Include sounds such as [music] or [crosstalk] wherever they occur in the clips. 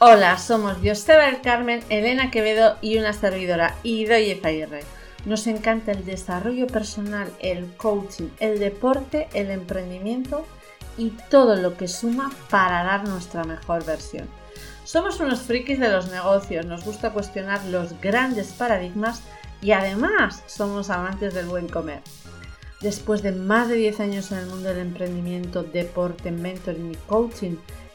Hola, somos Joseba del Carmen, Elena Quevedo y una servidora, Idoye Zaguirre. Nos encanta el desarrollo personal, el coaching, el deporte, el emprendimiento y todo lo que suma para dar nuestra mejor versión. Somos unos frikis de los negocios, nos gusta cuestionar los grandes paradigmas y además somos amantes del buen comer. Después de más de 10 años en el mundo del emprendimiento, deporte, mentoring y coaching,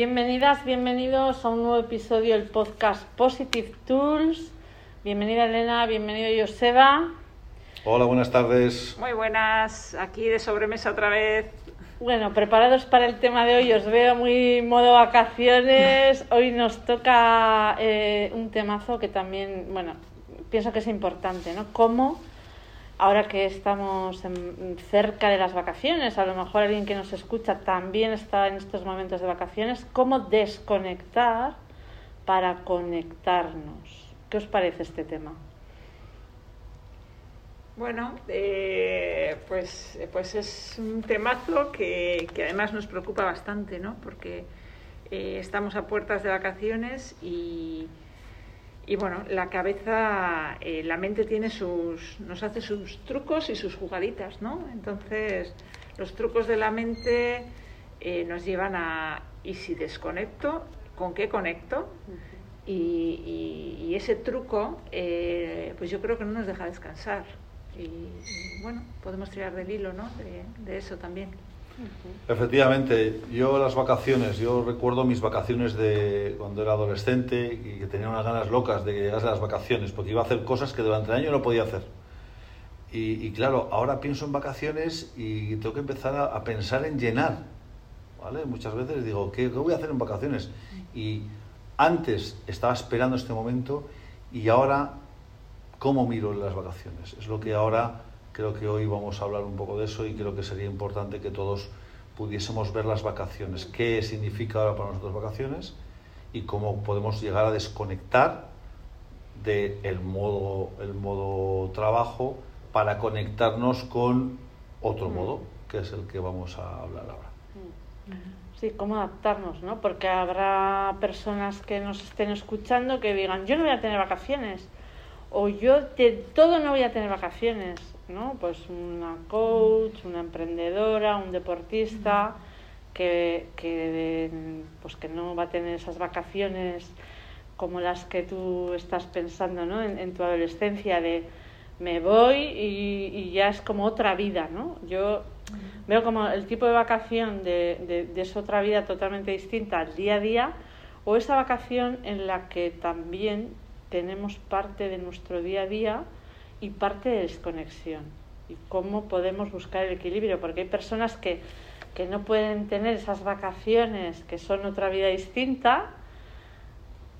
Bienvenidas, bienvenidos a un nuevo episodio del podcast Positive Tools. Bienvenida Elena, bienvenido Joseba. Hola, buenas tardes. Muy buenas, aquí de sobremesa otra vez. Bueno, preparados para el tema de hoy, os veo muy modo vacaciones. [laughs] Hoy nos toca eh, un temazo que también, bueno, pienso que es importante, ¿no? Cómo ahora que estamos cerca de las vacaciones, a lo mejor alguien que nos escucha también está en estos momentos de vacaciones, ¿cómo desconectar para conectarnos? ¿Qué os parece este tema? Bueno, eh, pues, pues es un temazo que, además nos preocupa bastante, ¿no? Porque eh, estamos a puertas de vacaciones y, y bueno, la cabeza, eh, la mente tiene sus, nos hace sus trucos y sus jugaditas, ¿no? Entonces, los trucos de la mente eh, nos llevan a, ¿y si desconecto? ¿Con qué conecto? y, ese truco, eh, pues yo creo que no nos deja descansar. Y, bueno, podemos tirar del hilo, ¿no? de eso también. Efectivamente, yo las vacaciones, yo recuerdo mis vacaciones de cuando era adolescente y que tenía unas ganas locas de que llegase las vacaciones, porque iba a hacer cosas que durante el año no podía hacer. Y, claro, ahora pienso en vacaciones y tengo que empezar a, pensar en llenar. ¿vale? Muchas veces digo, ¿qué, ¿qué, voy a hacer en vacaciones? Y antes estaba esperando este momento y ahora, ¿cómo miro las vacaciones? Es lo que ahora Creo que hoy vamos a hablar un poco de eso y creo que sería importante que todos pudiésemos ver las vacaciones, qué significa ahora para nosotros vacaciones y cómo podemos llegar a desconectar del el modo, el modo trabajo para conectarnos con otro mm. modo, que es el que vamos a hablar ahora. Mm. Sí, cómo adaptarnos, ¿no? Porque habrá personas que nos estén escuchando que digan, yo no voy a tener vacaciones, o yo de todo no voy a tener vacaciones, ¿no? Pues una coach, una emprendedora, un deportista que, que, pues que no va a tener esas vacaciones como las que tú estás pensando ¿no? en, tu adolescencia de me voy y, ya es como otra vida, ¿no? Yo veo como el tipo de vacación de, de, de esa otra vida totalmente distinta al día a día o esa vacación en la que también tenemos parte de nuestro día a día y parte de desconexión. Y cómo podemos buscar el equilibrio, porque hay personas que, que no pueden tener esas vacaciones, que son otra vida distinta,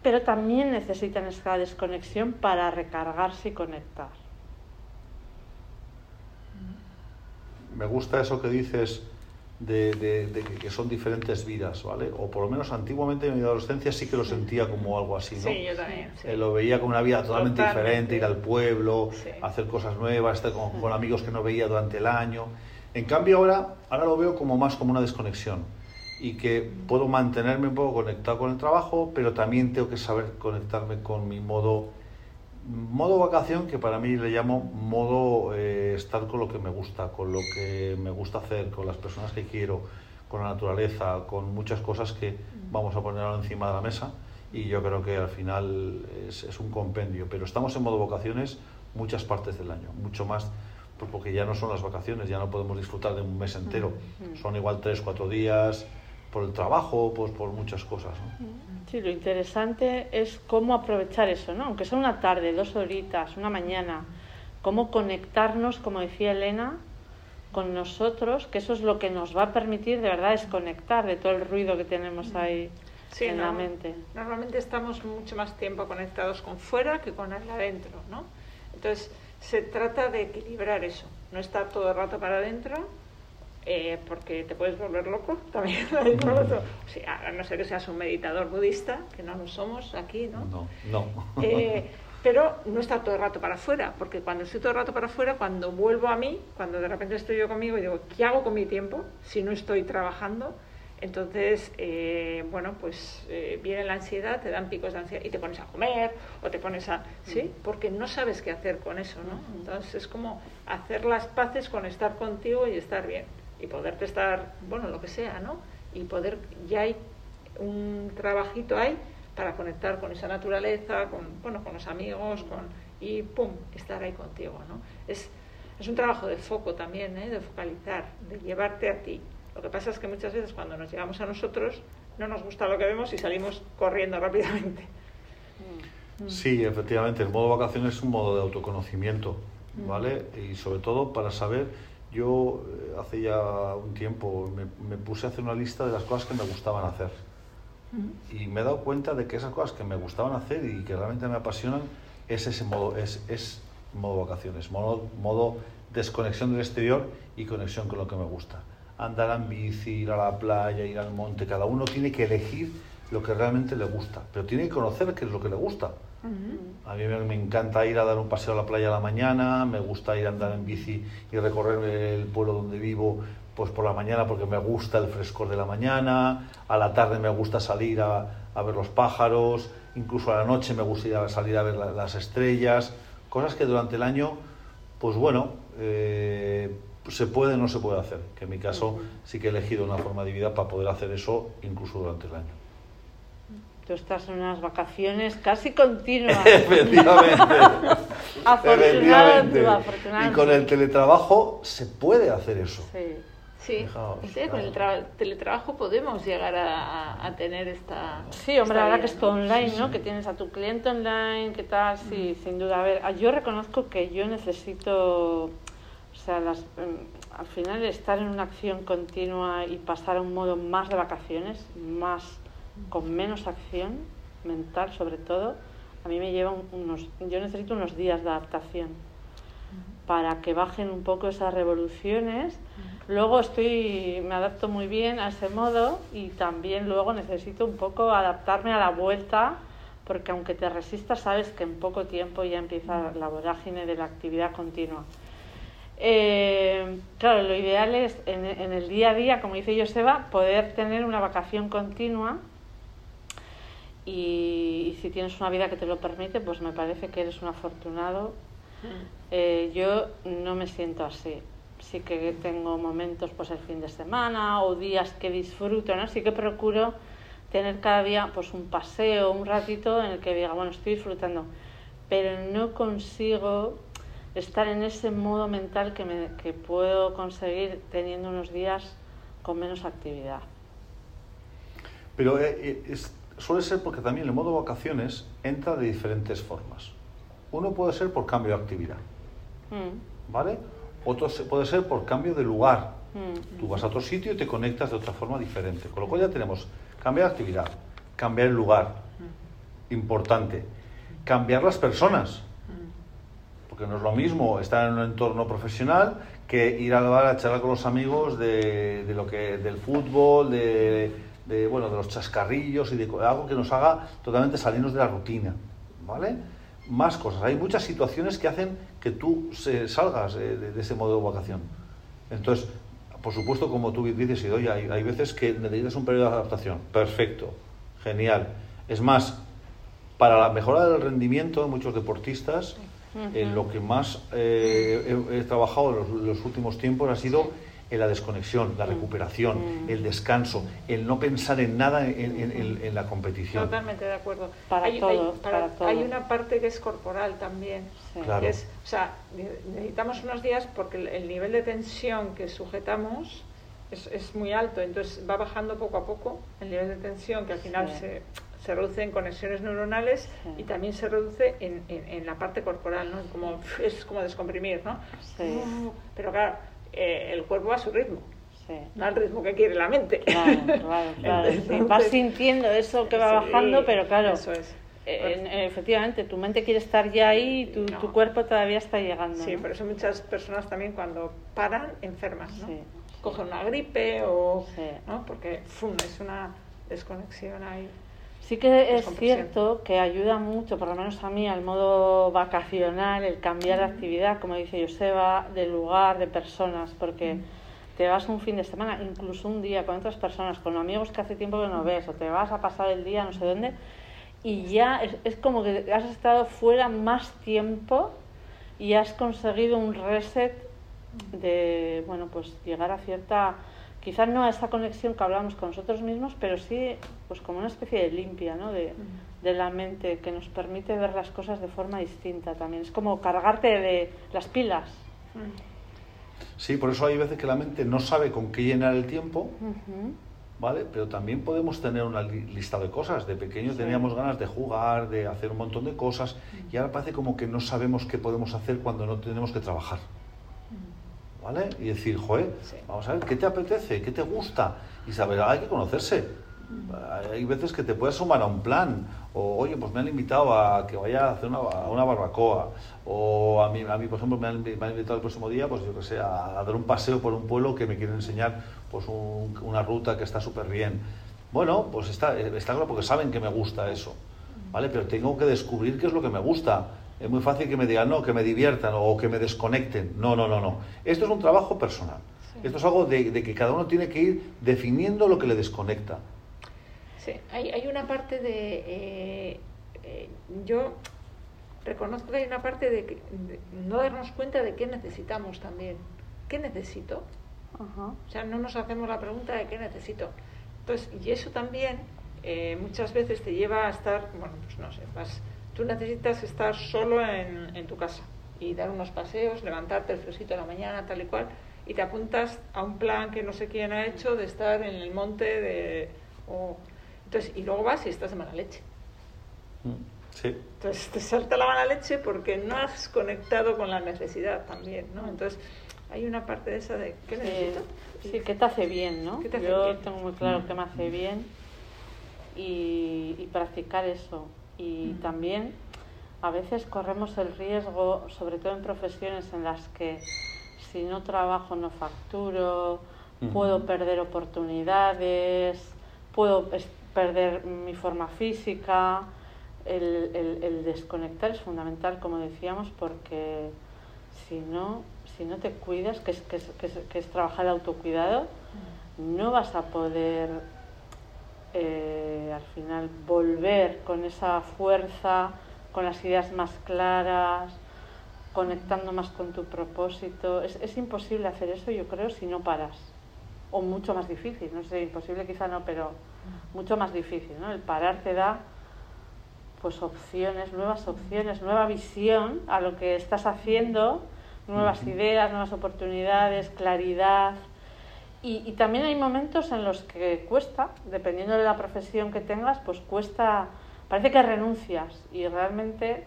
pero también necesitan esa desconexión para recargarse y conectar. Me gusta eso que dices de, de, que son diferentes vidas, ¿vale? O por lo menos antiguamente en mi adolescencia sí que lo sentía como algo así, ¿no? Sí, yo también. Eh, lo veía como una vida totalmente, diferente, ir al pueblo, hacer cosas nuevas, estar con, con, amigos que no veía durante el año. En cambio ahora, ahora lo veo como más como una desconexión y que puedo mantenerme un poco conectado con el trabajo, pero también tengo que saber conectarme con mi modo modo vacación que para mí le llamo modo eh, estar con lo que me gusta, con lo que me gusta hacer, con las personas que quiero, con la naturaleza, con muchas cosas que vamos a poner encima de la mesa. Y yo creo que al final es, es, un compendio, pero estamos en modo vacaciones muchas partes del año, mucho más pues porque ya no son las vacaciones, ya no podemos disfrutar de un mes entero, son igual tres, cuatro días por el trabajo, pues por muchas cosas. ¿no? Sí, lo interesante es cómo aprovechar eso, ¿no? Aunque sea una tarde, dos horitas, una mañana, cómo conectarnos, como decía Elena, con nosotros, que eso es lo que nos va a permitir de verdad desconectar de todo el ruido que tenemos ahí Sí, en no, la mente. Normalmente estamos mucho más tiempo conectados con fuera que con el adentro, ¿no? Entonces, se trata de equilibrar eso, no estar todo el rato para adentro, eh, porque te puedes volver loco [laughs] también. otro. O sea, a no ser que seas un meditador budista, que no lo somos aquí, ¿no? No, no. [laughs] Eh, pero no estar todo el rato para afuera, porque cuando estoy todo el rato para afuera, cuando vuelvo a mí, cuando de repente estoy yo conmigo y digo, ¿qué hago con mi tiempo si no estoy trabajando? Entonces, eh, bueno, pues eh, viene la ansiedad, te dan picos de ansiedad y te pones a comer o te pones a... ¿Sí? Porque no sabes qué hacer con eso, ¿no? Entonces es como hacer las paces con estar contigo y estar bien y poderte estar, bueno, lo que sea, ¿no? Y poder, ya hay un trabajito ahí para conectar con esa naturaleza, con, bueno, con los amigos, con, y pum, estar ahí contigo, ¿no? Es, es un trabajo de foco también, ¿eh? de focalizar, de llevarte a ti. Lo que pasa es que muchas veces cuando nos llevamos a nosotros no nos gusta lo que vemos y salimos corriendo rápidamente. Sí, efectivamente, el modo vacaciones es un modo de autoconocimiento, ¿vale? Y sobre todo para saber, yo eh, hace ya un tiempo me, me puse a hacer una lista de las cosas que me gustaban hacer. Y me he dado cuenta de que esas cosas que me gustaban hacer y que realmente me apasionan es ese modo, es, es modo vacaciones, modo, modo desconexión del exterior y conexión con lo que me gusta. Andar en bici, ir a la playa, ir al monte, cada uno tiene que elegir lo que realmente le gusta, pero tiene que conocer qué es lo que le gusta. A mí me, me encanta ir a dar un paseo a la playa a la mañana, me gusta ir a andar en bici y recorrer el pueblo donde vivo pues por la mañana porque me gusta el frescor de la mañana, a la tarde me gusta salir a, a ver los pájaros, incluso a la noche me gusta ir a salir a ver la- las estrellas, cosas que durante el año, pues bueno, eh, se puede o no se puede hacer, que en mi caso sí que he elegido una forma de vida para poder hacer eso incluso durante el año. Tú estás en unas vacaciones casi continuas. [laughs] Efectivamente. [laughs] Afortunado Efectivamente. tú, afortunado Y con el teletrabajo se puede hacer eso. Sí. Sí, Fijaos, sí, con el tra- teletrabajo podemos llegar a, a- tener esta... Sí, hombre, esta ahora vida, que es ¿no? todo online, Sí, ¿no? sí. Que tienes a tu cliente online, ¿qué tal? Sí, sin duda. A ver, yo reconozco que yo necesito, o sea, las, mm, al final estar en una acción continua y pasar a un modo más de vacaciones, más con menos acción mental sobre todo, a mí me lleva un- unos, yo necesito unos días de adaptación para que bajen un poco esas revoluciones. Luego estoy, me adapto muy bien a ese modo y también luego necesito un poco adaptarme a la vuelta, porque aunque te resistas, sabes que en poco tiempo ya empieza la vorágine de la actividad continua. Eh, claro, lo ideal es en, en el día a día, como dice Joseba, poder tener una vacación continua y, y si tienes una vida que te lo permite, pues me parece que eres un afortunado eh, yo no me siento así. Sí que tengo momentos, pues el fin de semana o días que disfruto, ¿no? Sí que procuro tener cada día, pues un paseo, un ratito en el que diga, bueno, estoy disfrutando, pero no consigo estar en ese modo mental que, me, que puedo conseguir teniendo unos días con menos actividad. Pero eh, eh, es- suele ser porque también el modo vacaciones entra de diferentes formas. Uno puede ser por cambio de actividad, Mm, ¿vale? Otro se- puede ser por cambio de lugar. mm, Tú vas a otro sitio y te conectas de otra forma diferente. Con lo cual ya tenemos cambiar de actividad, cambiar el lugar, importante, cambiar las personas. Porque no es lo mismo estar en un entorno profesional que ir al bar a charlar con los amigos de, de lo que, del fútbol, de, de, bueno, de los chascarrillos y de algo que nos haga totalmente salirnos de la rutina. ¿Vale? Más cosas. Hay muchas situaciones que hacen que tú se- salgas eh, de, de ese modo de vacación. Entonces, por supuesto, como tú dices, Idoia, hay, hay veces que necesitas un periodo de adaptación. Perfecto, genial. Es más, para la mejora del rendimiento de muchos deportistas, eh, Ujú. lo que más eh, he, he trabajado en los, los últimos tiempos ha sido en la desconexión, la recuperación, Mm. el descanso, el no pensar en nada en, en- en- en la competición. Totalmente de acuerdo. Para hay, todo, hay- para todo. hay una parte que es corporal también. Sí. Claro. es, o sea, ne- necesitamos unos días porque el, el nivel de tensión que sujetamos es, es muy alto, entonces va bajando poco a poco el nivel de tensión que al final Sí. se, se reduce en conexiones neuronales Sí. y también se reduce en, en- en la parte corporal, ¿no? Como, es como descomprimir, ¿no? Sí. Pero claro, eh, el cuerpo a su ritmo. Sí. No al ritmo que quiere la mente. Claro, [laughs] claro, claro. Entonces- Vas sintiendo eso que va bajando, pero claro, Eso es. eh, en- efectivamente, tu mente quiere estar ya ahí y tu, No. tu cuerpo todavía está llegando. Sí, ¿no? por eso muchas personas también cuando paran enfermas, ¿no? Sí. Cogen una gripe o... Sí. ¿no? Porque ¡fum! es una desconexión ahí. Sí que es cierto que ayuda mucho, por lo menos a mí, al modo vacacional, el cambiar de actividad, como dice Joseba, de lugar, de personas, porque te vas un fin de semana, incluso un día con otras personas, con amigos que hace tiempo que no ves, o te vas a pasar el día no sé dónde, y ya es, es como que has estado fuera más tiempo y has conseguido un reset de, bueno, pues llegar a cierta, quizás no a esa conexión que hablamos con nosotros mismos, pero sí, pues como una especie de limpia, ¿no? De, de la mente que nos permite ver las cosas de forma distinta también. Es como cargarte de las pilas. Sí, por eso hay veces que la mente no sabe con qué llenar el tiempo. ¿vale? Pero también podemos tener una li- lista de cosas. De pequeño teníamos ganas de jugar, de hacer un montón de cosas, y ahora parece como que no sabemos qué podemos hacer cuando no tenemos que trabajar. ¿Vale? Y decir, joder, Sí. vamos a ver, ¿qué te apetece? ¿Qué te gusta? Y saber, hay que conocerse. Hay veces que te puedes sumar a un plan, o oye, pues me han invitado a que vaya a hacer una, a una barbacoa, o a mí, a mí, por ejemplo, me han, me han invitado el próximo día, pues yo que sé, a, a dar un paseo por un pueblo que me quieren enseñar pues un- una ruta que está súper bien. Bueno, pues está, está claro porque saben que me gusta eso, ¿vale? Pero tengo que descubrir qué es lo que me gusta. Es muy fácil que me digan, no, que me diviertan o que me desconecten. No, no, no, no. Esto es un trabajo personal. Sí. Esto es algo de, de que cada uno tiene que ir definiendo lo que le desconecta. Sí, hay, hay una parte de... eh, eh, yo reconozco que hay una parte de, que- de no darnos cuenta de qué necesitamos también. ¿Qué necesito? O sea, no nos hacemos la pregunta de qué necesito. Entonces, y eso también eh, muchas veces te lleva a estar, bueno, pues no sé, vas, tú necesitas estar solo en, en tu casa y dar unos paseos, levantarte el fresquito de la mañana, tal y cual, y te apuntas a un plan que no sé quién ha hecho de estar en el monte de... entonces, y luego vas y estás de mala leche. Sí. Entonces te salta la mala leche porque no has conectado con la necesidad también, ¿no? Entonces hay una parte de esa de ¿qué Sí, necesito? sí, ¿qué te hace bien, no? ¿Qué te hace Yo bien? tengo muy claro qué me hace bien y, y practicar eso. Y también a veces corremos el riesgo, sobre todo en profesiones en las que si no trabajo no facturo, puedo perder oportunidades, puedo perder mi forma física. El, el- el desconectar es fundamental, como decíamos, porque si no, si no te cuidas, que es, que es, que es- que es trabajar el autocuidado, no vas a poder eh, al final volver con esa fuerza, con las ideas más claras, conectando más con tu propósito. Es, es imposible hacer eso, yo creo, si no paras. O mucho más difícil, no sé, imposible quizá no, pero mucho más difícil, ¿no? El parar te da pues opciones, nuevas opciones, nueva visión a lo que estás haciendo, nuevas ideas, nuevas oportunidades, claridad. Y, y también hay momentos en los que cuesta, dependiendo de la profesión que tengas, pues cuesta, parece que renuncias y realmente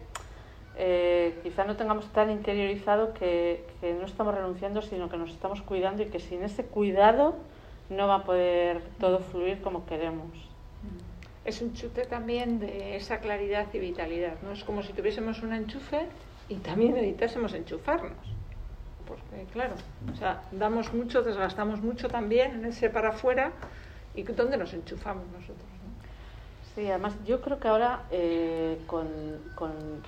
eh, quizá no tengamos tan interiorizado que, que no estamos renunciando, sino que nos estamos cuidando y que sin ese cuidado no va a poder todo fluir como queremos. Es un chute también de esa claridad y vitalidad, ¿no? Es como si tuviésemos un enchufe y también necesitásemos enchufarnos. Porque, claro, o sea, damos mucho, desgastamos mucho también en ese para afuera y ¿dónde nos enchufamos nosotros? no? Sí, además yo creo que ahora eh, con, con-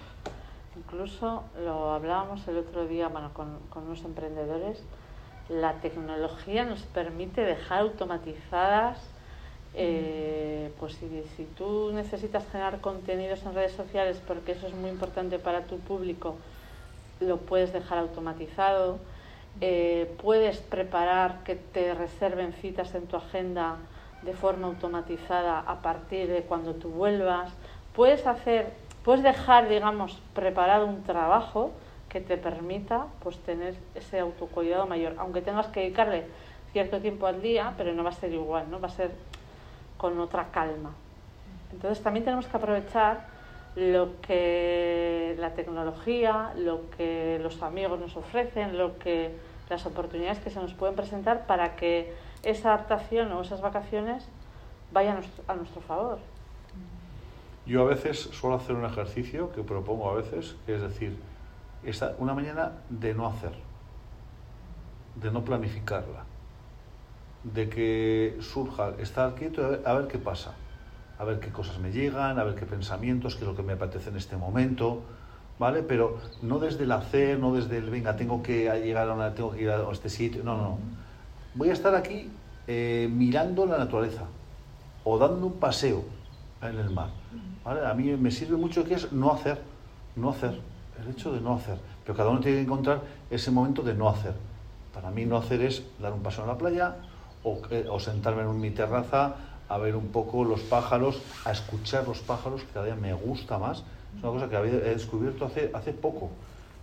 incluso lo hablábamos el otro día bueno, con, con unos emprendedores, la tecnología nos permite dejar automatizadas, eh, pues si, si tú necesitas generar contenidos en redes sociales porque eso es muy importante para tu público, lo puedes dejar automatizado. Eh, puedes preparar que te reserven citas en tu agenda de forma automatizada a partir de cuando tú vuelvas. Puedes hacer, puedes dejar, digamos, preparado un trabajo que te permita pues tener ese autocuidado mayor, aunque tengas que dedicarle cierto tiempo al día, pero no va a ser igual, ¿no? Va a ser con otra calma. Entonces también tenemos que aprovechar lo que la tecnología, lo que los amigos nos ofrecen, lo que las oportunidades que se nos pueden presentar para que esa adaptación o esas vacaciones vayan a nuestro, favor. Yo a veces suelo hacer un ejercicio que propongo a veces, que es decir, una mañana de no hacer, de no planificarla, de que surja, estar quieto a ver, a ver qué pasa, a ver qué cosas me llegan, a ver qué pensamientos, qué es lo que me apetece en este momento, ¿vale? Pero no desde el hacer, no desde el, venga, tengo que llegar a una, tengo que ir a este sitio, no, no. Voy a estar aquí eh, mirando la naturaleza o dando un paseo en el mar. ¿vale? A mí me sirve mucho que es no hacer, no hacer, el hecho de no hacer. Pero cada uno tiene que encontrar ese momento de no hacer. Para mí no hacer es dar un paseo en la playa o, eh, o sentarme en mi terraza a ver un poco los pájaros, a escuchar los pájaros, que cada día me gusta más. Es una cosa que he descubierto hace, hace poco.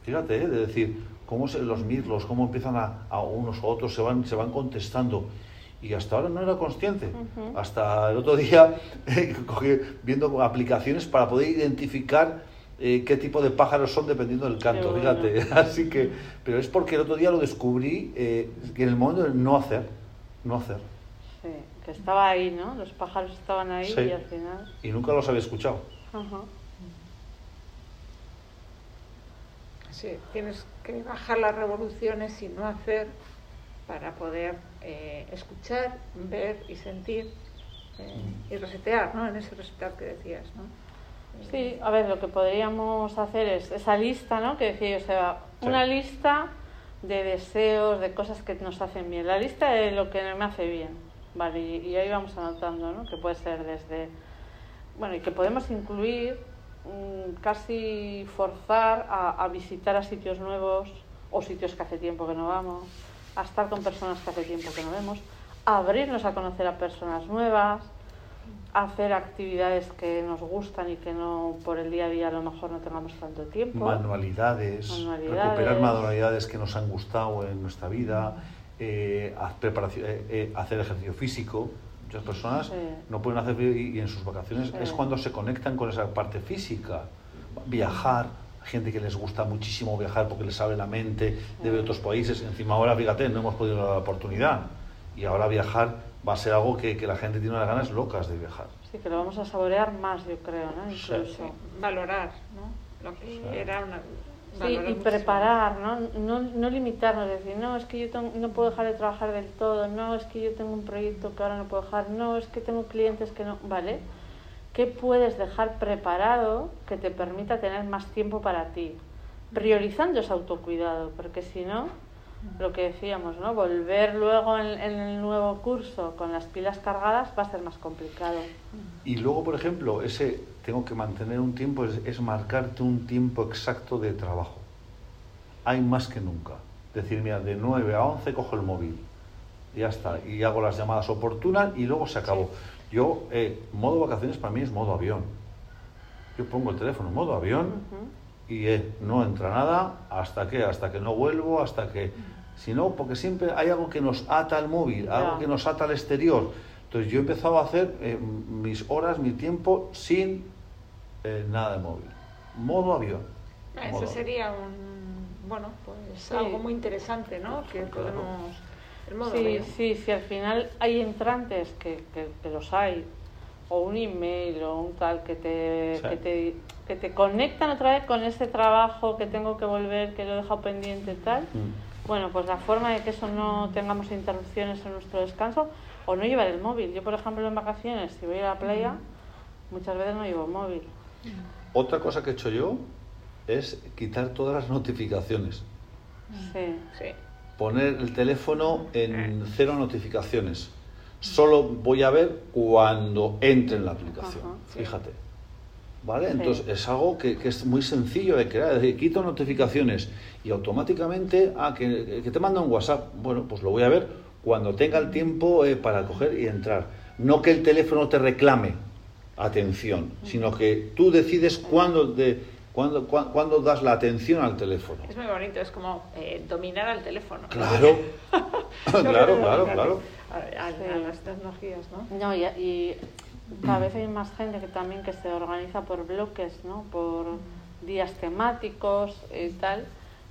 Fíjate, ¿eh? de decir, cómo se, los mirlos, cómo empiezan a, a unos a otros, se van, se van contestando. Y hasta ahora no era consciente. Hasta el otro día, [laughs] cogí- viendo aplicaciones para poder identificar eh, qué tipo de pájaros son dependiendo del canto, bueno. fíjate. [laughs] Así que, pero es porque el otro día lo descubrí eh, que en el momento de no hacer, no hacer. Sí, que estaba ahí, ¿no? Los pájaros estaban ahí Sí. y al final... Y nunca los había escuchado. Ajá. Sí, tienes que bajar las revoluciones y no hacer para poder eh, escuchar, ver y sentir eh, y resetear, ¿no? En ese resetear que decías, ¿no? Sí, a ver, lo que podríamos hacer es esa lista, ¿no? Que decía yo, o sea, Sí. una lista de deseos, de cosas que nos hacen bien. La lista de lo que me hace bien, ¿vale? Y, ahí vamos anotando, ¿no? Que puede ser desde... Bueno, y que podemos incluir mm, casi forzar a, a visitar a sitios nuevos o sitios que hace tiempo que no vamos, a estar con personas que hace tiempo que no vemos, a abrirnos a conocer a personas nuevas, a hacer actividades que nos gustan y que no por el día a día a lo mejor no tengamos tanto tiempo. Manualidades, Manualidades. recuperar manualidades que nos han gustado en nuestra vida, eh, eh, eh, hacer ejercicio físico. Muchas personas Sí. no pueden hacer y, y en sus vacaciones Sí. es cuando se conectan con esa parte física. Viajar, gente que les gusta muchísimo viajar porque les abre la mente de ver otros países. Encima ahora, fíjate, no hemos podido dar la oportunidad. Y ahora viajar va a ser algo que, que la gente tiene unas ganas locas de viajar. Sí, que lo vamos a saborear más, yo creo, ¿no? Incluso. Sí, valorar, ¿no? Lo que Sí. era una... Sí, y preparar, ¿no? ¿no? No limitarnos, decir, no, es que yo tengo- no puedo dejar de trabajar del todo, no, es que yo tengo un proyecto que ahora no puedo dejar, no, es que tengo clientes que no, ¿vale? ¿Qué puedes dejar preparado que te permita tener más tiempo para ti? Priorizando ese autocuidado, porque si no, lo que decíamos, ¿no? Volver luego en, en el nuevo curso con las pilas cargadas va a ser más complicado. Y luego, por ejemplo, ese tengo que mantener un tiempo es, es marcarte un tiempo exacto de trabajo. Hay más que nunca. Decir, mira, de 9 a 11 cojo el móvil. Y ya está. Y hago las llamadas oportunas y luego se acabó. Yo, eh, modo vacaciones para mí es modo avión. Yo pongo el teléfono en modo avión. Y eh, no entra nada hasta que, hasta que no vuelvo, hasta que... Si no, porque siempre hay algo que nos ata al móvil, Ya. algo que nos ata al exterior. Entonces yo he empezado a hacer eh, mis horas, mi tiempo sin eh, nada de móvil. Modo avión. Ah, Modo Eso sería un, bueno, pues Sí. algo muy interesante, ¿no? Que Claro. podemos... El modo Sí, avión. sí, si al final hay entrantes que, que, que los hay, o un email o un tal que te, Sí. que te que te conectan otra vez con ese trabajo que tengo que volver, que lo he dejado pendiente y tal. Mm. Bueno, pues la forma de que eso no tengamos interrupciones en nuestro descanso o no llevar el móvil. Yo, por ejemplo, en vacaciones, si voy a la playa, muchas veces no llevo móvil. Otra cosa que he hecho yo es quitar todas las notificaciones. Sí. Sí. Poner el teléfono en cero notificaciones. Solo voy a ver cuando entre en la aplicación. Ajá, sí. Fíjate. ¿Vale? Sí. Entonces es algo que, que es muy sencillo de crear. Es decir, quito notificaciones y automáticamente, ah, que, que te manda un WhatsApp. Bueno, pues lo voy a ver cuando tenga el tiempo eh, para coger y entrar. No que el teléfono te reclame atención, sino que tú decides cuándo, de, cuándo das la atención al teléfono. Es muy bonito, es como eh, dominar al teléfono. Claro, [laughs] [laughs] claro, claro, claro. A, a- a Sí. las tecnologías, ¿no? No, y, y cada vez hay más gente que también que se organiza por bloques, ¿no? Por días temáticos y tal.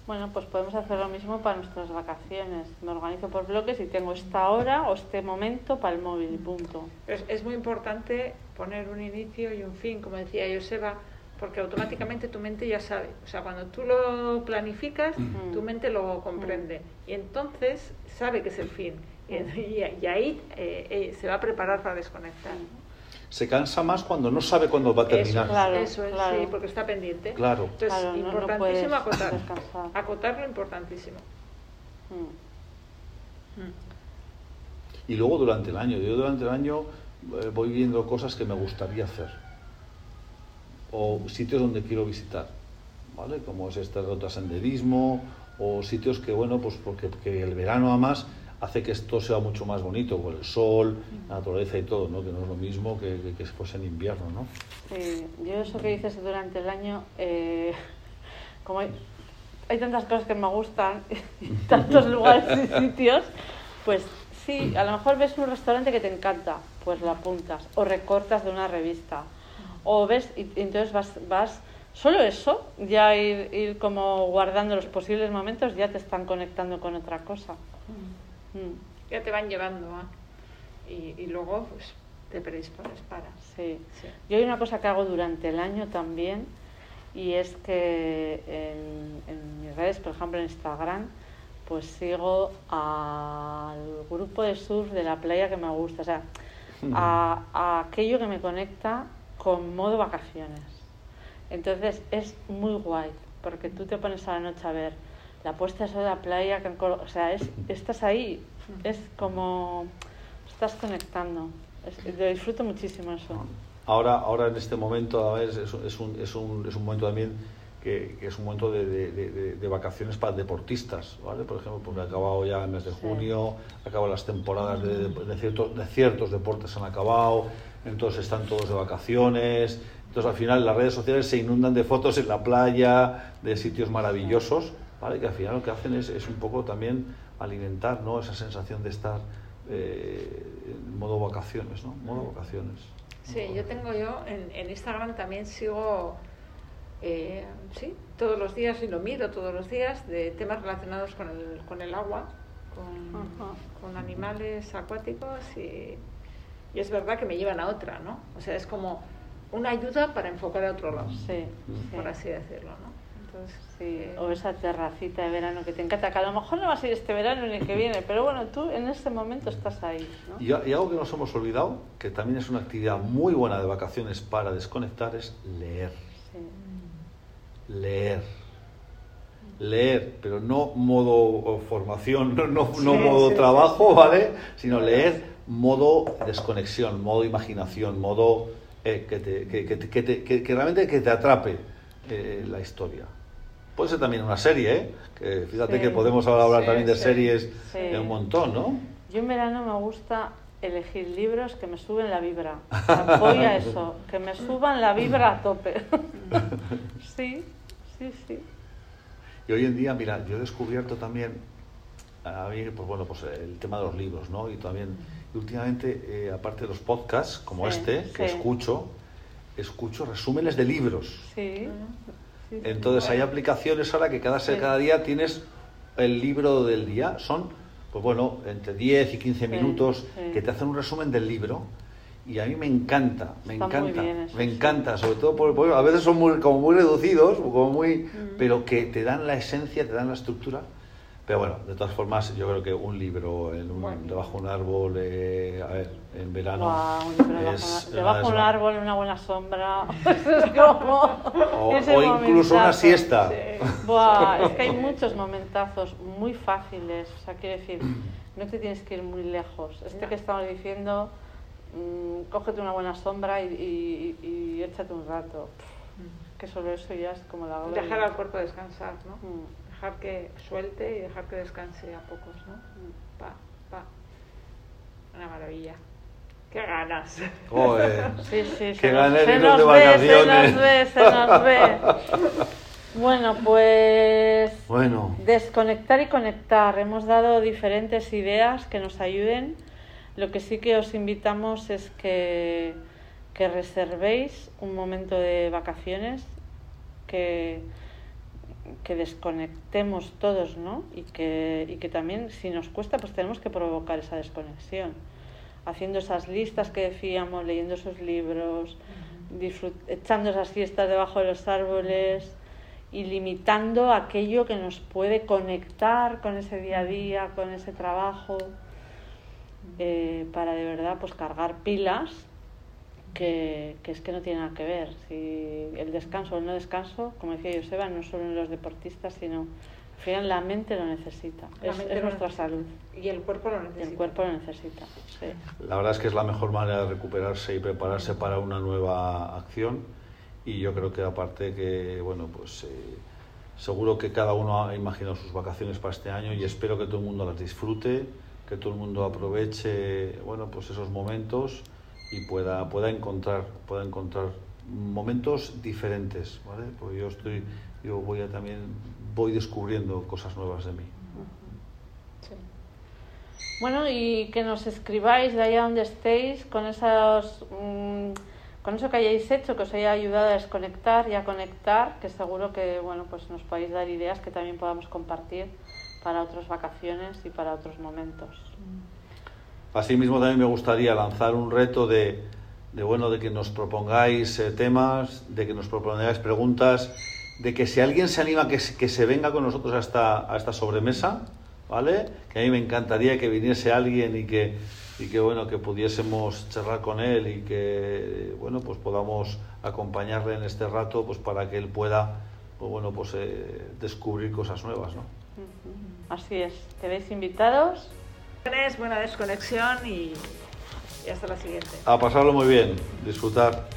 Bueno, pues podemos hacer lo mismo para nuestras vacaciones. Me organizo por bloques y tengo esta hora o este momento para el móvil y punto. Es, es muy importante poner un inicio y un fin, como decía Joseba, porque automáticamente tu mente ya sabe. O sea, cuando tú lo planificas, Mm. tu mente lo comprende. Y entonces sabe que es el fin. Y, ahí eh, eh, se va a preparar para desconectar. Se cansa más cuando no sabe cuándo va a terminar. Eso, Claro, eso es, claro. sí, porque está pendiente. Claro. Entonces, Claro, no- no importantísimo puedes acotar. descansar. Acotarlo, importantísimo. Mm. Mm. Y luego durante el año, yo durante el año eh, voy viendo cosas que me gustaría hacer. O sitios donde quiero visitar, ¿vale? Como es este ruta senderismo, o sitios que, bueno, pues porque, porque el verano además hace que esto sea mucho más bonito, con el sol, la naturaleza y todo, ¿no? Que no es lo mismo que, que, en invierno, ¿no? Sí, yo eso que dices durante el año, eh, como hay, tantas cosas que me gustan, [laughs] tantos lugares y sitios, pues sí, a lo mejor ves un restaurante que te encanta, pues lo apuntas, o recortas de una revista, o ves, y, y entonces vas, vas, solo eso, ya ir, ir como guardando los posibles momentos, ya te están conectando con otra cosa. Mm, Ya te van llevando a... Y, y luego, pues, te predispones para. sí. Sí. Yo hay una cosa que hago durante el año también y es que en, en mis redes, por ejemplo en Instagram, pues sigo al grupo de surf de la playa que me gusta, o sea, a, a aquello que me conecta con modo vacaciones. Entonces es muy guay, porque tú te pones a la noche a ver la puesta de sol de la playa, o sea, es, estás ahí, es como estás conectando. Es- lo disfruto muchísimo eso. Ahora, ahora en este momento a ver, es, es un, es, un, es, un, es momento también que, que es un momento de, de- de- de vacaciones para deportistas, ¿vale? Por ejemplo, porque ha acabado ya el mes de Sí. junio, ha acabado las temporadas de, de ciertos, de ciertos deportes han acabado, entonces están todos de vacaciones, entonces al final las redes sociales se inundan de fotos en la playa, de sitios maravillosos, ¿vale? Que al final lo que hacen es, es un poco también alimentar, ¿no? Esa sensación de estar eh, en modo vacaciones, ¿no? Modo vacaciones. Sí, yo tengo yo, en, en Instagram también sigo, eh, sí, todos los días y lo miro todos los días de temas relacionados con el, con el agua, con, Ajá. con animales acuáticos y, y es verdad que me llevan a otra, ¿no? O sea, es como una ayuda para enfocar a otro lado, Sí, sí. por así decirlo, ¿no? Sí, eh, o esa terracita de verano que te encanta, que a lo mejor no vas a ir este verano ni el que viene, pero bueno, tú en este momento estás ahí, ¿no? Y, y algo que nos hemos olvidado, que también es una actividad muy buena de vacaciones para desconectar, es leer. Sí. Leer. Leer, pero no modo formación, no, no, modo sí, trabajo, sí. ¿vale? Sino leer modo desconexión, modo imaginación, modo eh, que, te- que, que te- que te- que- que realmente que te atrape eh, la historia. Puede ser también una serie, ¿eh? Que fíjate Sí. que podemos ahora hablar Sí, también de sí. series Sí. eh, un montón, ¿no? Yo en verano me gusta elegir libros que me suben la vibra. Apoya eso, que me suban la vibra a tope. [laughs] sí, sí, sí. Y hoy en día, mira, yo he descubierto también, a mí, pues bueno, pues el tema de los libros, ¿no? Y también, y últimamente, eh, aparte de los podcasts como Sí, este, que sí. escucho, escucho resúmenes de libros. Sí. Entonces hay aplicaciones ahora que cada, cada día tienes el libro del día. Son, pues bueno, entre 10 y 15 Sí, minutos que te hacen un resumen del libro. Y a mí me encanta, me Está encanta, eso, me sí. encanta, sobre todo porque porque a veces son muy, como muy reducidos, como muy, Mm. pero que te dan la esencia, te dan la estructura. Pero bueno, de todas formas, yo creo que un libro en un- Bueno. debajo de un árbol, eh, a ver, en verano, Guau, un libro debajo, es debajo de un árbol, en una buena sombra. [laughs] es como. o, ese o incluso una siesta. Sí. Buah, [laughs] es que hay muchos momentazos muy fáciles. O sea, quiero decir, no te tienes que ir muy lejos. Este No. que estamos diciendo, mm, cógete una buena sombra y, y- y échate un rato. Que solo eso ya es como la gloria. Dejar al cuerpo descansar, ¿no? Mm, Dejar que suelte y dejar que descanse a pocos, ¿no? mm. Pa, pa. Una maravilla. ¡Qué ganas! Joder. [laughs] Sí, sí, Qué se nos, ganas de nos ve, se nos ve, se nos ve. Bueno, pues Bueno, desconectar y conectar. Hemos dado diferentes ideas que nos ayuden. Lo que sí que os invitamos es que, que reservéis un momento de vacaciones, que que desconectemos todos, ¿no? Y que, y que también, si nos cuesta, pues tenemos que provocar esa desconexión. Haciendo esas listas que decíamos, leyendo esos libros, echando esas fiestas debajo de los árboles y limitando aquello que nos puede conectar con ese día a día, con ese trabajo, eh, para de verdad pues cargar pilas que, que, es que no tiene nada que ver. Si el descanso o el no descanso, como decía Joseba, no solo en los deportistas, sino al final la mente lo necesita. es, es nuestra salud. Y el cuerpo lo necesita. Y el cuerpo lo necesita. Sí. La verdad es que es la mejor manera de recuperarse y prepararse para una nueva acción. Y yo creo que aparte que, bueno, pues... Eh, seguro que cada uno ha imaginado sus vacaciones para este año y espero que todo el mundo las disfrute, que todo el mundo aproveche, bueno, pues esos momentos y pueda, pueda, encontrar, pueda encontrar momentos diferentes, ¿vale? Porque yo estoy, yo voy a también, voy descubriendo cosas nuevas de mí. Sí. Bueno, y que nos escribáis de allá donde estéis con esos, mmm, con eso que hayáis hecho, que os haya ayudado a desconectar y a conectar, que seguro que, bueno, pues nos podéis dar ideas que también podamos compartir para otras vacaciones y para otros momentos. Asimismo, también me gustaría lanzar un reto de, de bueno, de que nos propongáis eh, temas, de que nos propongáis preguntas, de que si alguien se anima que, que se venga con nosotros a esta, sobremesa, ¿vale? Que a mí me encantaría que viniese alguien y que, y que, bueno, que pudiésemos charlar con él y que, bueno, pues podamos acompañarle en este rato, pues para que él pueda, pues bueno, pues eh, descubrir cosas nuevas, ¿no? Así es. ¿Queréis invitados? Buena desconexión y, y hasta la siguiente. A pasarlo muy bien, disfrutar.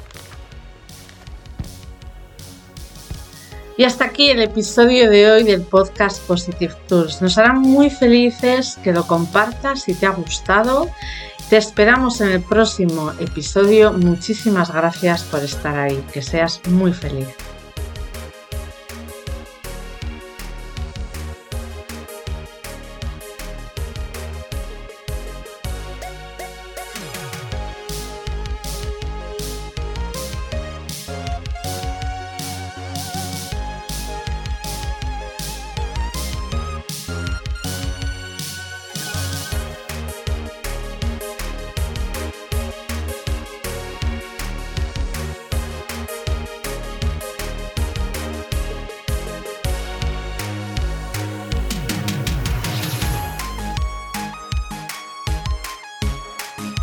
Y hasta aquí el episodio de hoy del podcast Positive Tools. Nos hará muy felices que lo compartas si te ha gustado. Te esperamos en el próximo episodio. Muchísimas gracias por estar ahí. Que seas muy feliz.